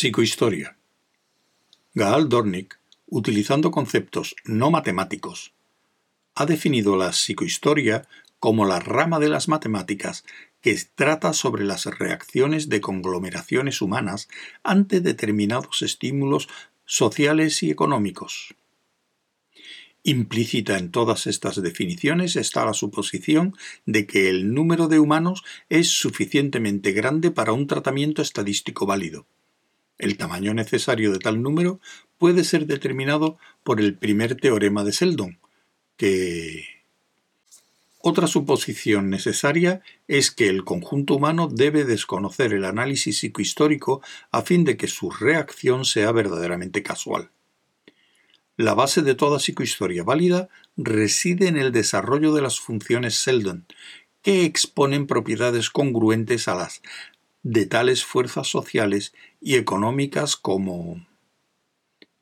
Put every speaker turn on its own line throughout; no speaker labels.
Psicohistoria. Gaal Dornick, utilizando conceptos no matemáticos, ha definido la psicohistoria como la rama de las matemáticas que trata sobre las reacciones de conglomeraciones humanas ante determinados estímulos sociales y económicos. Implícita en todas estas definiciones está la suposición de que el número de humanos es suficientemente grande para un tratamiento estadístico válido el tamaño necesario de tal número puede ser determinado por el primer teorema de Seldon, que... Otra suposición necesaria es que el conjunto humano debe desconocer el análisis psicohistórico a fin de que su reacción sea verdaderamente casual. La base de toda psicohistoria válida reside en el desarrollo de las funciones Seldon, que exponen propiedades congruentes a las de tales fuerzas sociales y económicas como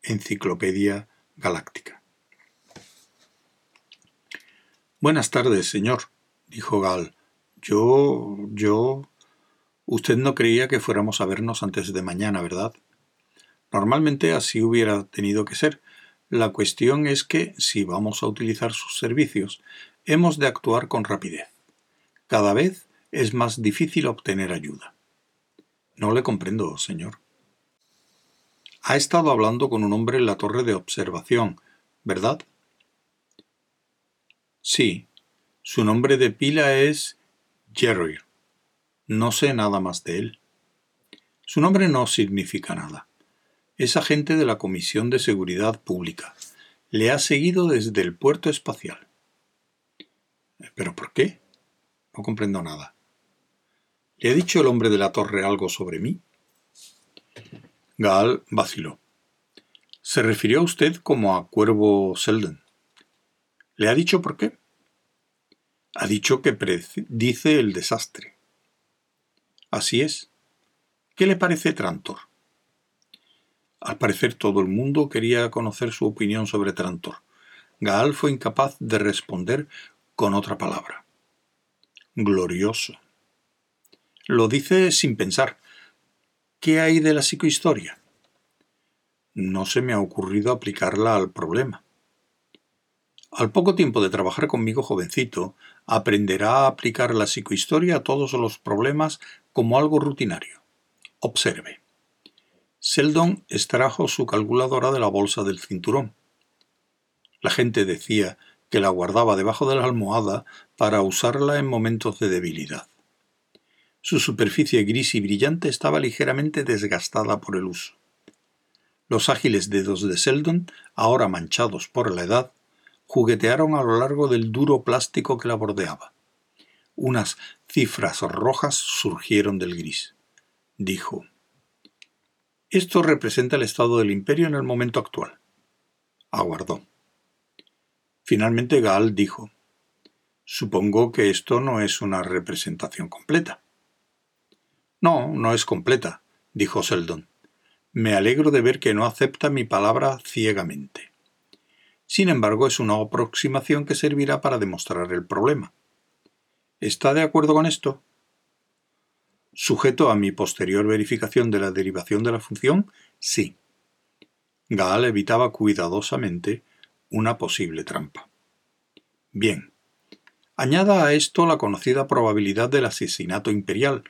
Enciclopedia Galáctica. Buenas tardes, señor, dijo Gal. Yo. yo. Usted no creía que fuéramos a vernos antes de mañana, ¿verdad? Normalmente así hubiera tenido que ser. La cuestión es que, si vamos a utilizar sus servicios, hemos de actuar con rapidez. Cada vez es más difícil obtener ayuda. No le comprendo, señor. Ha estado hablando con un hombre en la torre de observación, ¿verdad? Sí. Su nombre de pila es Jerry. No sé nada más de él. Su nombre no significa nada. Es agente de la Comisión de Seguridad Pública. Le ha seguido desde el puerto espacial. ¿Pero por qué? No comprendo nada. ¿Le ha dicho el hombre de la torre algo sobre mí? Gaal vaciló. Se refirió a usted como a Cuervo Selden. ¿Le ha dicho por qué? Ha dicho que predice el desastre. Así es. ¿Qué le parece Trantor? Al parecer todo el mundo quería conocer su opinión sobre Trantor. Gaal fue incapaz de responder con otra palabra. Glorioso. Lo dice sin pensar. ¿Qué hay de la psicohistoria? No se me ha ocurrido aplicarla al problema. Al poco tiempo de trabajar conmigo, jovencito, aprenderá a aplicar la psicohistoria a todos los problemas como algo rutinario. Observe. Seldon extrajo su calculadora de la bolsa del cinturón. La gente decía que la guardaba debajo de la almohada para usarla en momentos de debilidad. Su superficie gris y brillante estaba ligeramente desgastada por el uso. Los ágiles dedos de Seldon, ahora manchados por la edad, juguetearon a lo largo del duro plástico que la bordeaba. Unas cifras rojas surgieron del gris. Dijo Esto representa el estado del imperio en el momento actual. Aguardó. Finalmente Gaal dijo Supongo que esto no es una representación completa. No, no es completa, dijo Seldon. Me alegro de ver que no acepta mi palabra ciegamente. Sin embargo, es una aproximación que servirá para demostrar el problema. ¿Está de acuerdo con esto? Sujeto a mi posterior verificación de la derivación de la función, sí. Gaal evitaba cuidadosamente una posible trampa. Bien. Añada a esto la conocida probabilidad del asesinato imperial,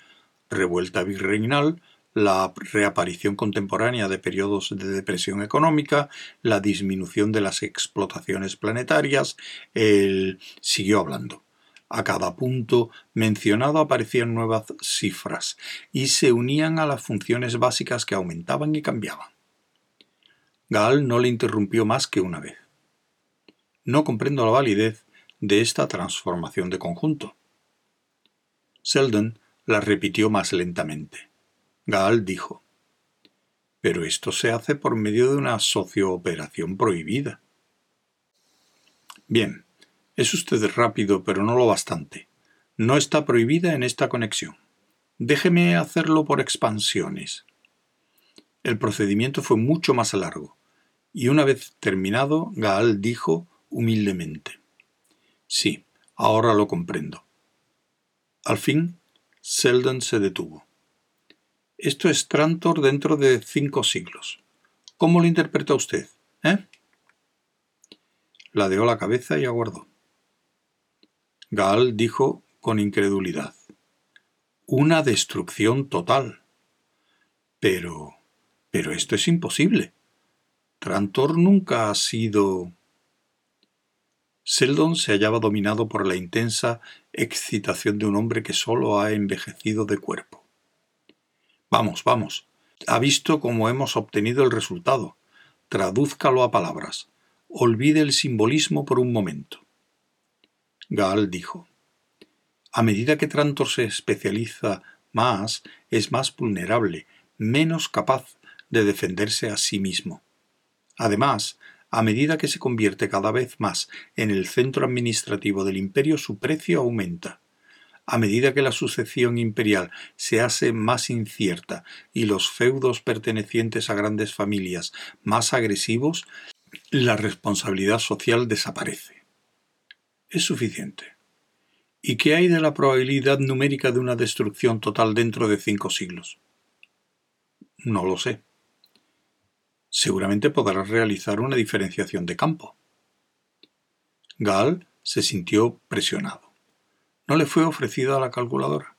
revuelta virreinal, la reaparición contemporánea de periodos de depresión económica, la disminución de las explotaciones planetarias, el... siguió hablando. A cada punto mencionado aparecían nuevas cifras y se unían a las funciones básicas que aumentaban y cambiaban. Gaal no le interrumpió más que una vez. No comprendo la validez de esta transformación de conjunto. Selden la repitió más lentamente. Gaal dijo Pero esto se hace por medio de una sociooperación prohibida. Bien, es usted rápido, pero no lo bastante. No está prohibida en esta conexión. Déjeme hacerlo por expansiones. El procedimiento fue mucho más largo, y una vez terminado, Gaal dijo humildemente Sí, ahora lo comprendo. Al fin Seldon se detuvo. Esto es Trantor dentro de cinco siglos. ¿Cómo lo interpreta usted? ¿Eh? Ladeó la cabeza y aguardó. Gaal dijo con incredulidad. Una destrucción total. Pero... pero esto es imposible. Trantor nunca ha sido... Seldon se hallaba dominado por la intensa excitación de un hombre que sólo ha envejecido de cuerpo. Vamos, vamos. Ha visto cómo hemos obtenido el resultado. Tradúzcalo a palabras. Olvide el simbolismo por un momento. Gaal dijo. A medida que Trantor se especializa más, es más vulnerable, menos capaz de defenderse a sí mismo. Además, a medida que se convierte cada vez más en el centro administrativo del imperio, su precio aumenta. A medida que la sucesión imperial se hace más incierta y los feudos pertenecientes a grandes familias más agresivos, la responsabilidad social desaparece. Es suficiente. ¿Y qué hay de la probabilidad numérica de una destrucción total dentro de cinco siglos? No lo sé. Seguramente podrás realizar una diferenciación de campo. Gall se sintió presionado. No le fue ofrecida la calculadora.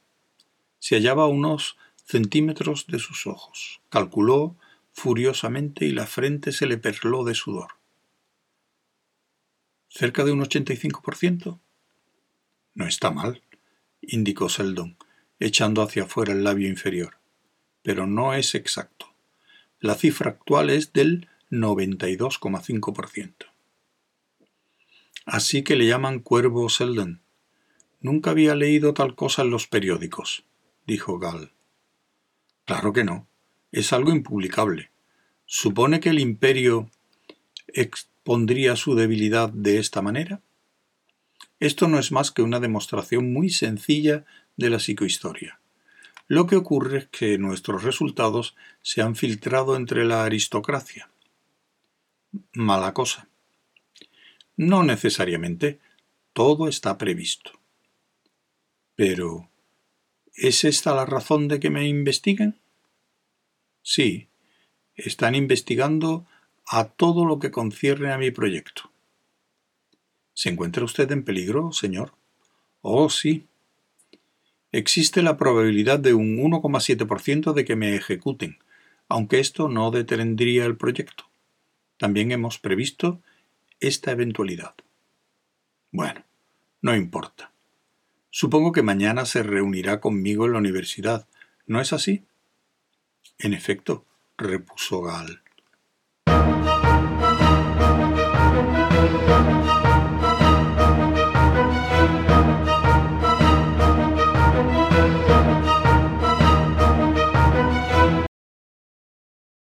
Se hallaba a unos centímetros de sus ojos. Calculó furiosamente y la frente se le perló de sudor. ¿Cerca de un 85%? No está mal, indicó Seldon, echando hacia afuera el labio inferior. Pero no es exacto. La cifra actual es del 92,5%. Así que le llaman cuervo Seldon, Nunca había leído tal cosa en los periódicos, dijo Gall. Claro que no. Es algo impublicable. ¿Supone que el imperio expondría su debilidad de esta manera? Esto no es más que una demostración muy sencilla de la psicohistoria. Lo que ocurre es que nuestros resultados se han filtrado entre la aristocracia. Mala cosa. No necesariamente. Todo está previsto. Pero, ¿es esta la razón de que me investiguen? Sí, están investigando a todo lo que concierne a mi proyecto. ¿Se encuentra usted en peligro, señor? Oh, sí. Existe la probabilidad de un 1,7% de que me ejecuten, aunque esto no detendría el proyecto. También hemos previsto esta eventualidad. Bueno, no importa. Supongo que mañana se reunirá conmigo en la universidad. ¿No es así? En efecto, repuso Gal.